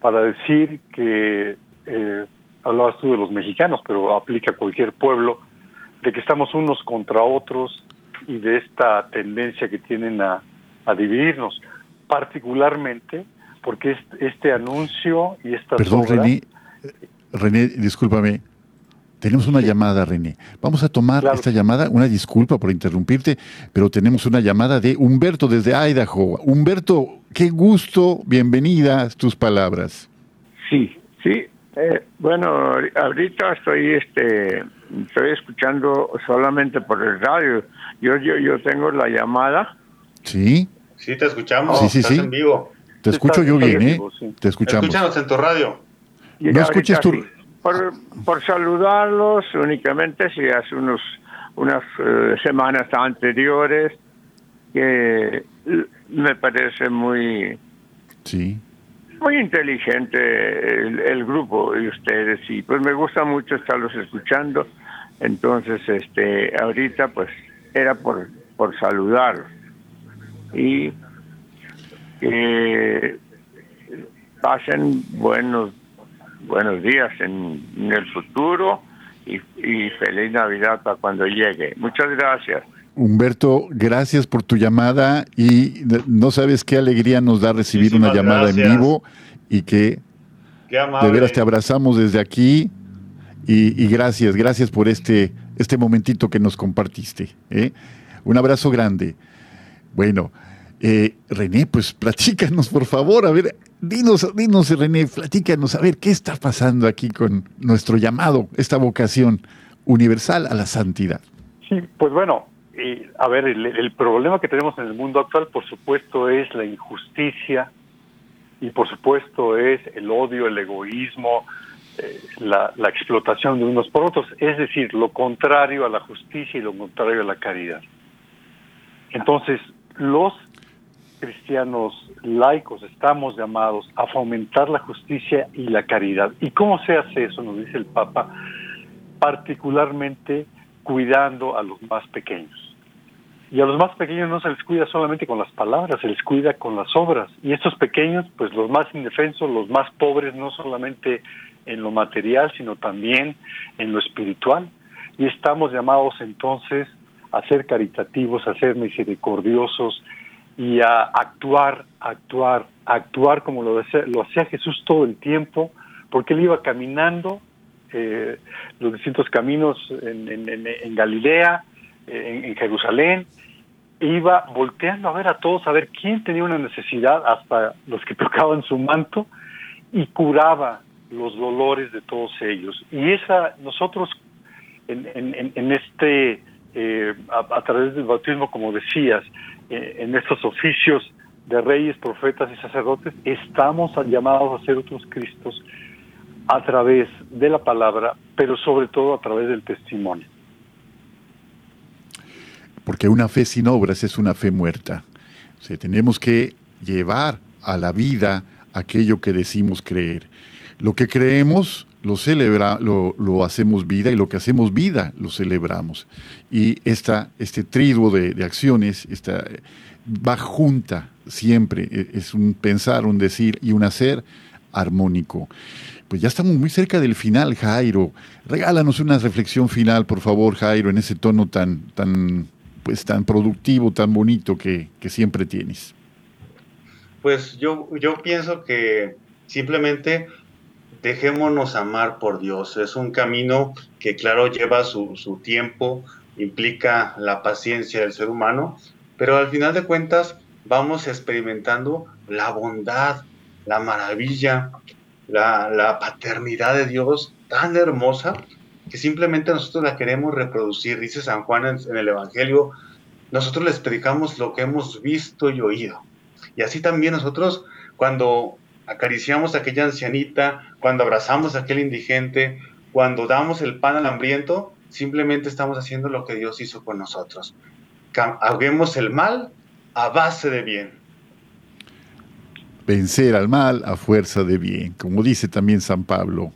S4: para decir que, eh, hablabas tú de los mexicanos, pero aplica a cualquier pueblo, de que estamos unos contra otros y de esta tendencia que tienen a, dividirnos, particularmente porque este anuncio y esta...
S3: Perdón, René, René, discúlpame, tenemos una llamada, René. Vamos a tomar esta llamada. Una disculpa por interrumpirte, pero tenemos una llamada de Humberto desde Idaho. Humberto, qué gusto. Bienvenidas tus palabras.
S6: Sí, sí. Eh, bueno, ahorita estoy, este, estoy escuchando solamente por el radio. Yo, yo, yo tengo la llamada.
S3: Sí.
S5: Sí, te escuchamos. Sí, sí, sí. en vivo.
S3: Te escucho yo bien, ¿eh? Te escuchamos.
S5: Escúchanos en tu radio.
S3: No escuches tu...
S6: Por, por saludarlos únicamente, si hace unos unas eh, semanas anteriores que me parece muy
S3: sí.
S6: muy inteligente el, grupo de ustedes. Y pues me gusta mucho estarlos escuchando. Entonces este ahorita pues era por por saludar y que pasen buenos buenos días en el futuro y, feliz Navidad para cuando llegue. Muchas gracias.
S3: Humberto, gracias por tu llamada y no sabes qué alegría nos da recibir una llamada en vivo y que de veras te abrazamos desde aquí y, gracias, gracias por este, este momentito que nos compartiste. ¿eh? Un abrazo grande. Bueno, eh, René, pues platícanos por favor, a ver, dinos, dinos René, platícanos, a ver, ¿qué está pasando aquí con nuestro llamado, esta vocación universal a la santidad?
S4: Sí, pues bueno, a ver, el, problema que tenemos en el mundo actual, por supuesto, es la injusticia y por supuesto es el odio, el egoísmo, eh, la, la explotación de unos por otros, es decir, lo contrario a la justicia y lo contrario a la caridad. Entonces, los cristianos laicos estamos llamados a fomentar la justicia y la caridad. ¿Y cómo se hace eso? Nos dice el Papa, particularmente cuidando a los más pequeños. Y a los más pequeños no se les cuida solamente con las palabras, se les cuida con las obras. Y estos pequeños, pues los más indefensos, los más pobres, no solamente en lo material, sino también en lo espiritual. Y estamos llamados entonces a ser caritativos, a ser misericordiosos, y a actuar, actuar, actuar como lo, hacía Jesús todo el tiempo, porque él iba caminando eh, los distintos caminos en, Galilea, en, Jerusalén, e iba volteando a ver a todos, a ver quién tenía una necesidad, hasta los que tocaban su manto, y curaba los dolores de todos ellos. Y esa, nosotros en, este, eh, a través del bautismo, como decías, eh, en estos oficios de reyes, profetas y sacerdotes, estamos llamados a ser otros Cristos a través de la palabra, pero sobre todo a través del testimonio.
S3: Porque una fe sin obras es una fe muerta. Tenemos que llevar a la vida aquello que decimos creer. Lo que creemos lo, celebra, lo, lo, hacemos vida y lo que hacemos vida lo celebramos. Y esta, este triduo de, de acciones esta, va junta siempre, e, es un pensar, un decir y un hacer armónico. Pues ya estamos muy cerca del final, Jairo. Regálanos una reflexión final, por favor, Jairo, en ese tono tan, tan, pues, tan productivo, tan bonito que, que siempre tienes.
S5: Pues yo, yo pienso que simplemente dejémonos amar por Dios. Es un camino que, claro, lleva su, tiempo, implica la paciencia del ser humano, pero al final de cuentas vamos experimentando la bondad, la maravilla, la, paternidad de Dios tan hermosa que simplemente nosotros la queremos reproducir. Dice San Juan en, en el Evangelio, nosotros les predicamos lo que hemos visto y oído. Y así también nosotros cuando acariciamos a aquella ancianita, cuando abrazamos a aquel indigente, cuando damos el pan al hambriento, simplemente estamos haciendo lo que Dios hizo con nosotros. Haguemos el mal a base de bien.
S3: Vencer al mal a fuerza de bien, como dice también San Pablo.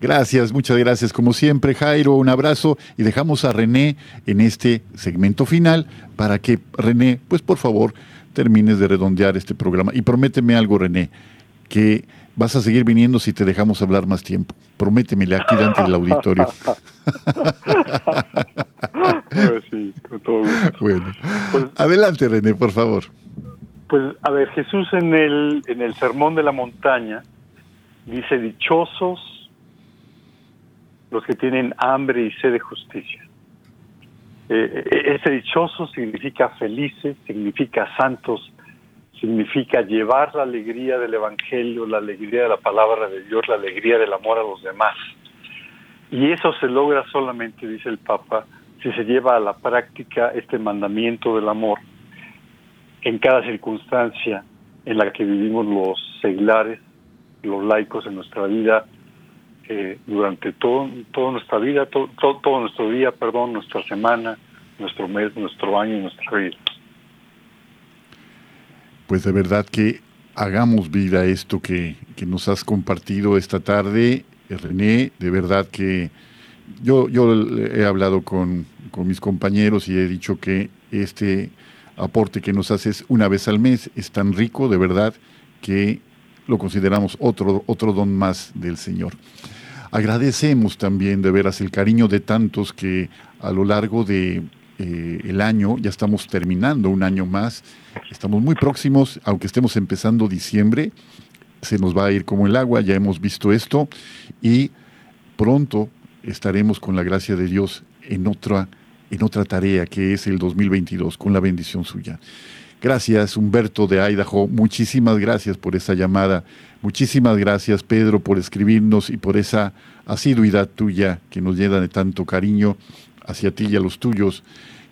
S3: Gracias, muchas gracias. Como siempre, Jairo, un abrazo y dejamos a René en este segmento final para que René, pues por favor, termines de redondear este programa. Y prométeme algo, René que vas a seguir viniendo si te dejamos hablar más tiempo. Prométemele aquí delante del auditorio.
S4: pues sí, con todo
S3: Bueno, pues, adelante René, por favor.
S4: Pues a ver, Jesús en el, en el Sermón de la Montaña dice, dichosos los que tienen hambre y sed de justicia. Eh, eh, ese dichoso significa felices, significa santos, significa llevar la alegría del Evangelio, la alegría de la palabra de Dios, la alegría del amor a los demás. Y eso se logra solamente, dice el Papa, si se lleva a la práctica este mandamiento del amor en cada circunstancia en la que vivimos los seglares, los laicos en nuestra vida, eh, durante todo, toda nuestra vida, todo, todo, nuestro día, perdón, nuestra semana, nuestro mes, nuestro año y nuestra vida.
S3: Pues de verdad que hagamos vida esto que, que nos has compartido esta tarde, René, de verdad que yo, yo he hablado con, con mis compañeros y he dicho que este aporte que nos haces una vez al mes es tan rico, de verdad, que lo consideramos otro, otro don más del Señor. Agradecemos también de veras el cariño de tantos que a lo largo de eh, el año, ya estamos terminando un año más, estamos muy próximos, aunque estemos empezando diciembre, se nos va a ir como el agua, ya hemos visto esto, y pronto estaremos con la gracia de Dios en otra, en otra tarea que es el 2022, con la bendición suya. Gracias, Humberto de Idaho. Muchísimas gracias por esa llamada. Muchísimas gracias, Pedro, por escribirnos y por esa asiduidad tuya que nos llena de tanto cariño hacia ti y a los tuyos.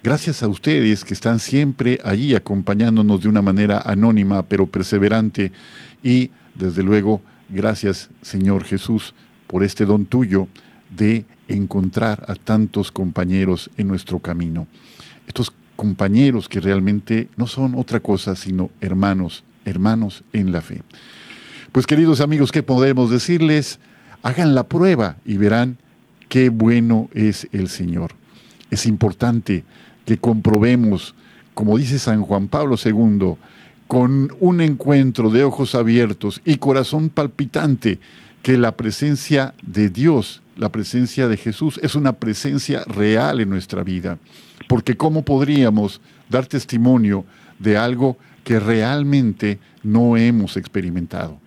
S3: Gracias a ustedes que están siempre allí acompañándonos de una manera anónima pero perseverante. Y, desde luego, gracias, Señor Jesús, por este don tuyo de encontrar a tantos compañeros en nuestro camino. Estos compañeros que realmente no son otra cosa sino hermanos, hermanos en la fe. Pues queridos amigos, ¿qué podemos decirles? Hagan la prueba y verán qué bueno es el Señor. Es importante que comprobemos, como dice San Juan Pablo II, con un encuentro de ojos abiertos y corazón palpitante, que la presencia de Dios, la presencia de Jesús, es una presencia real en nuestra vida porque ¿cómo podríamos dar testimonio de algo que realmente no hemos experimentado?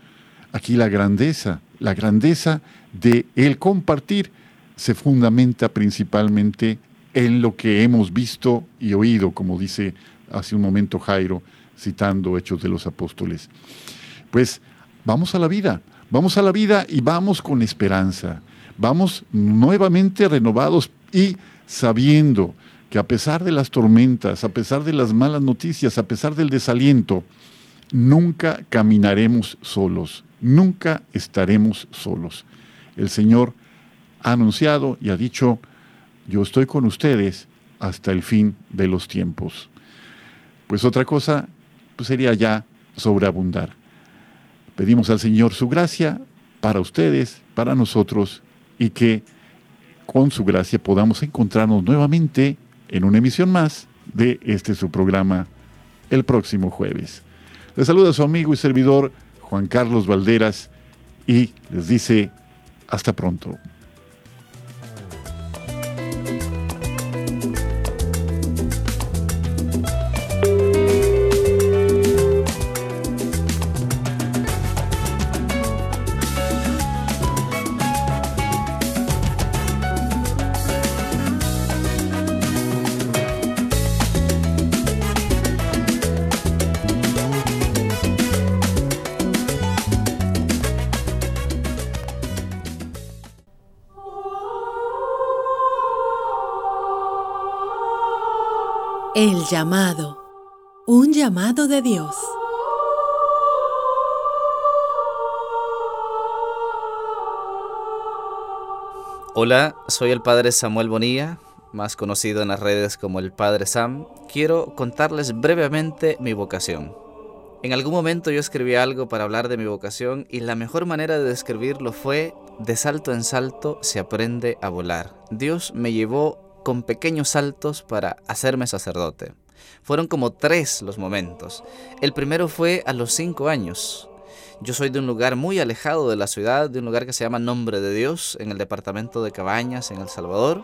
S3: Aquí la grandeza, la grandeza de el compartir se fundamenta principalmente en lo que hemos visto y oído, como dice hace un momento Jairo, citando Hechos de los Apóstoles. Pues vamos a la vida, vamos a la vida y vamos con esperanza, vamos nuevamente renovados y sabiendo que a pesar de las tormentas, a pesar de las malas noticias, a pesar del desaliento, nunca caminaremos solos, nunca estaremos solos. El Señor ha anunciado y ha dicho, yo estoy con ustedes hasta el fin de los tiempos. Pues otra cosa pues sería ya sobreabundar. Pedimos al Señor su gracia para ustedes, para nosotros, y que con su gracia podamos encontrarnos nuevamente en una emisión más de este su programa el próximo jueves. Les saluda su amigo y servidor Juan Carlos Valderas y les dice hasta pronto.
S7: Llamado. Un llamado de Dios.
S8: Hola, soy el Padre Samuel Bonilla, más conocido en las redes como el Padre Sam. Quiero contarles brevemente mi vocación. En algún momento yo escribí algo para hablar de mi vocación y la mejor manera de describirlo fue, de salto en salto se aprende a volar. Dios me llevó con pequeños saltos para hacerme sacerdote. Fueron como tres los momentos. El primero fue a los cinco años. Yo soy de un lugar muy alejado de la ciudad, de un lugar que se llama Nombre de Dios, en el departamento de Cabañas, en El Salvador.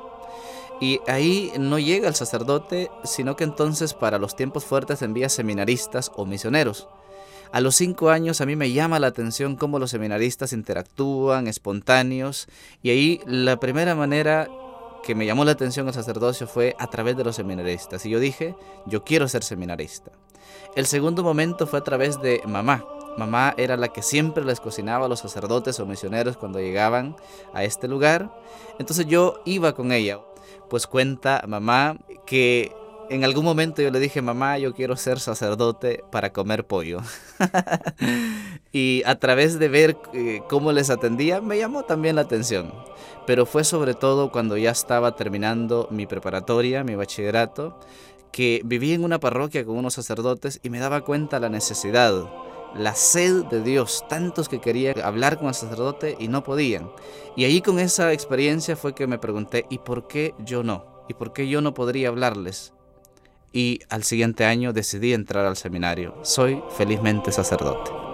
S8: Y ahí no llega el sacerdote, sino que entonces para los tiempos fuertes envía seminaristas o misioneros. A los cinco años a mí me llama la atención cómo los seminaristas interactúan, espontáneos, y ahí la primera manera que me llamó la atención el sacerdocio fue a través de los seminaristas. Y yo dije, yo quiero ser seminarista. El segundo momento fue a través de mamá. Mamá era la que siempre les cocinaba a los sacerdotes o misioneros cuando llegaban a este lugar. Entonces yo iba con ella. Pues cuenta mamá que en algún momento yo le dije, mamá, yo quiero ser sacerdote para comer pollo. y a través de ver eh, cómo les atendía, me llamó también la atención. Pero fue sobre todo cuando ya estaba terminando mi preparatoria, mi bachillerato, que viví en una parroquia con unos sacerdotes y me daba cuenta la necesidad, la sed de Dios, tantos que querían hablar con el sacerdote y no podían. Y ahí con esa experiencia fue que me pregunté, ¿y por qué yo no? ¿Y por qué yo no podría hablarles? Y al siguiente año decidí entrar al seminario. Soy felizmente sacerdote.